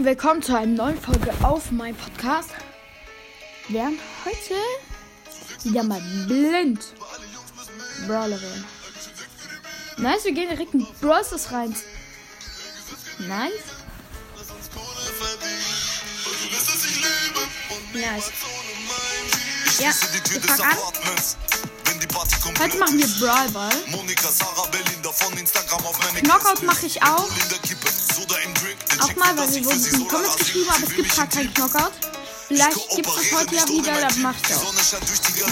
Willkommen zu einer neuen Folge auf meinem Podcast. Wir werden heute wieder mal blind Brawler wählen. Nice, wir gehen direkt in Brawl Stars rein. Nice. Nice. Ja, wir fangen an. Heute machen wir Brawl Ball. Knockout mache ich auch. Auch mal, weil wir wurden in die Comments geschrieben, aber es gibt gerade keinen Knockout. Vielleicht gibt es das heute ja wieder, dann mach ich auch.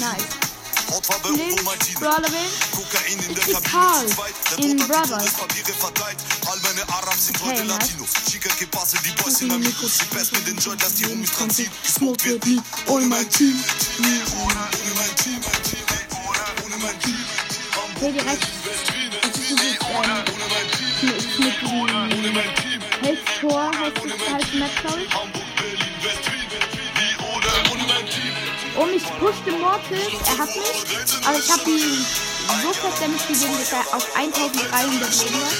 Nice. Link, Brawler wählen. Ich krieg Karl in Brothers. Okay, nice. Smoke with me, all my team. Okay, direkt. Das ist dieses, ähm, mit, mit diesem Health-Tor heißt es, heißt Map, glaube ich. Oh, mich pushte Mortis. Er hat mich. Aber ich habe ihn so fest damit gegeben, dass er auf 1300 Leben war.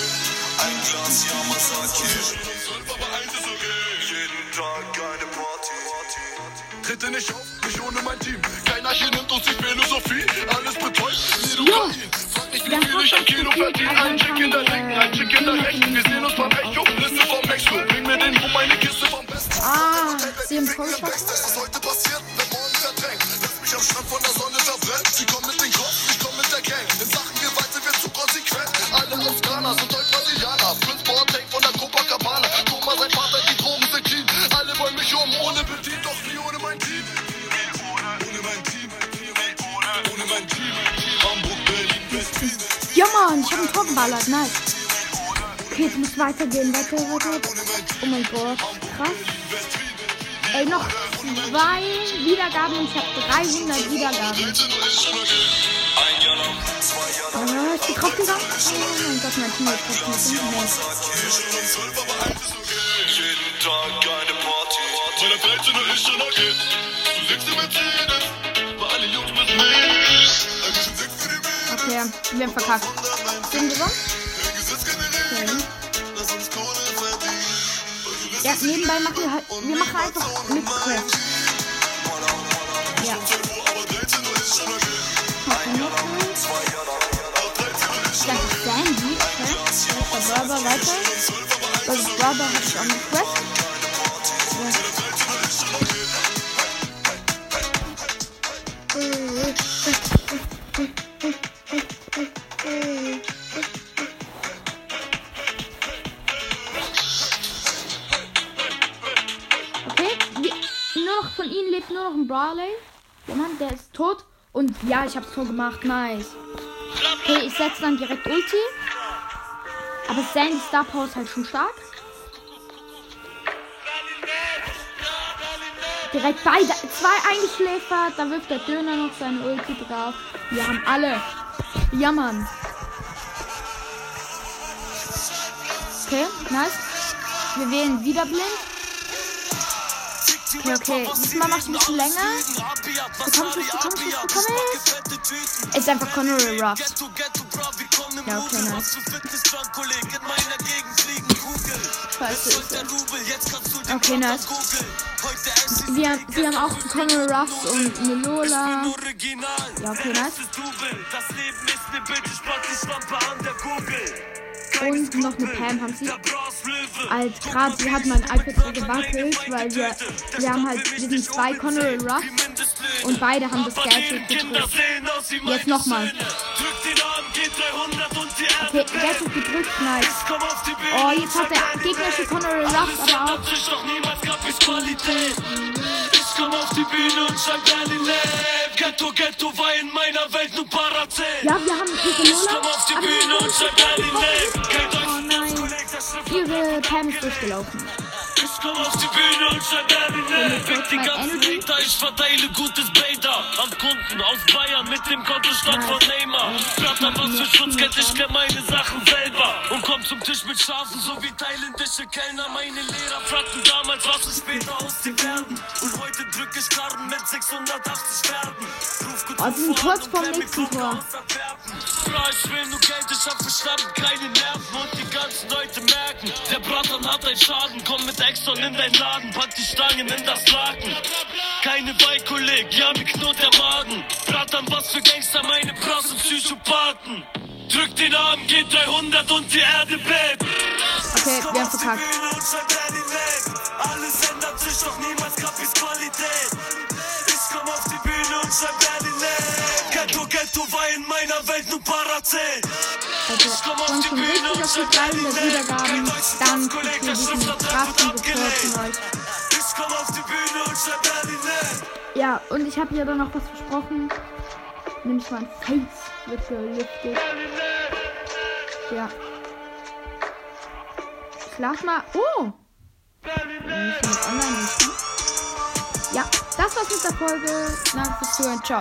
Tritte nicht auf, nicht ohne mein Team. Keiner hier nimmt uns die Philosophie. Alles betäubt, nee, du Ja. Ihn. Frag mich, ich ein Kilo verdiene. Ein Chick in der Linken, ein Chick in der Rechten. Wir sehen uns beim Echo, Liste vom Expo. Bring mir den Rum, meine Kiste vom Besten. Ah, sie haben voll Mann, ich habe ein Tor. Nice. Okay, jetzt muss weitergehen. Weiter, weiter. Oh mein Gott. Krass. Ey, noch zwei Wiedergaben und ich habe 300 Wiedergaben. Ah, ich bin draufgegangen. Oh mein Gott, mein Team ist trotzdem nicht. Jeden Tag eine Party. Wir haben verkackt. Sind generell. Okay. Ja, nebenbei machen wir halt, wir machen einfach mit. Ja. Aber 13 Uhr ist schon okay. Okay, noch eins. Das ist Sandy. Okay. Das ist der Barber weiter. Das ist Barber hat ich auch eine Quest. Lebt nur noch ein Brawley. Jemand, der ist tot. Und ja, ich hab's Tor gemacht. Nice. Okay, ich setze dann direkt Ulti. Aber Sandy Star Power ist halt schon stark. Direkt beide, zwei eingeschläfert. Da wirft der Döner noch seine Ulti drauf. Wir haben alle. Ja, Mann. Okay, nice. Wir wählen wieder blind. Okay, okay. Diesmal mach ich ein bisschen länger. Bekomm ich, bekomm ich, bekomm ich. Ist einfach Connery Ruff. Ja, okay, nice. Ist. Okay, nice. Wir, wir haben auch Connery Ruffs und eine Lola. Ja, okay, nice. Und noch eine Pam haben sie. Als gerade, sie hat mein iPad so gewackelt, weil wir, wir haben halt, wir sind zwei Connery Ruffs und beide haben das Gadget gedrückt. Jetzt nochmal. Okay, Gadget gedrückt, nice. Oh, jetzt hat der gegnerische Connery Ruffs aber auch. Ich komm auf die Bühne und schreib Berlin lebt. Ghetto, Ghetto war in meiner Welt nur Parazell. Ja, wir haben Ich Lola. komm auf die aber- Bühne und schreib Berlin lebt. Durchgelaufen. ich komm auf die Bühne und schreib lebt. Fick die ganzen. Hater, ich verteile gutes Bader. An Kunden aus Bayern mit dem Kontostand von Neymar. Platter, was für Schutzgeld, ich kenn meine Sachen selber. Und komm zum Tisch mit Schafen, so wie thailändische Kellner. Meine Lehrer fragten damals, was ist später aus dir werden. Und heute drück ich Karten mit 680 Pferden. Ruf gut sind kurz vorm nächsten Tor. Bra, ich will nur Geld, ich hab verstanden, keine Nerven hat einen Schaden, komm mit Exxon in dein Laden, pack die Stangen in das Laken. Keine Beikolleg, ja, mir knurrt der Magen. Bratan, was für Gangster, meine Bras und Psychopathen. Drück den Arm, geht 300 und die Erde bebt. Okay, wir haben verkackt. Alles ändert sich, doch niemals Ghetto war in meiner Welt nur Parazet. Also, sonst schon richtig auf die 300 Wiedergaben. Dann kriegt ihr diesen Report von euch. Ich komm auf die Bühne und schreib Berlin Ja, und ich habe hier dann noch was versprochen. Nämlich mein Face wird geliftet. Ja. Ich lade mal. Oh! Wenn? Ja, das war's mit der Folge. Danke fürs Zuhören. Ciao.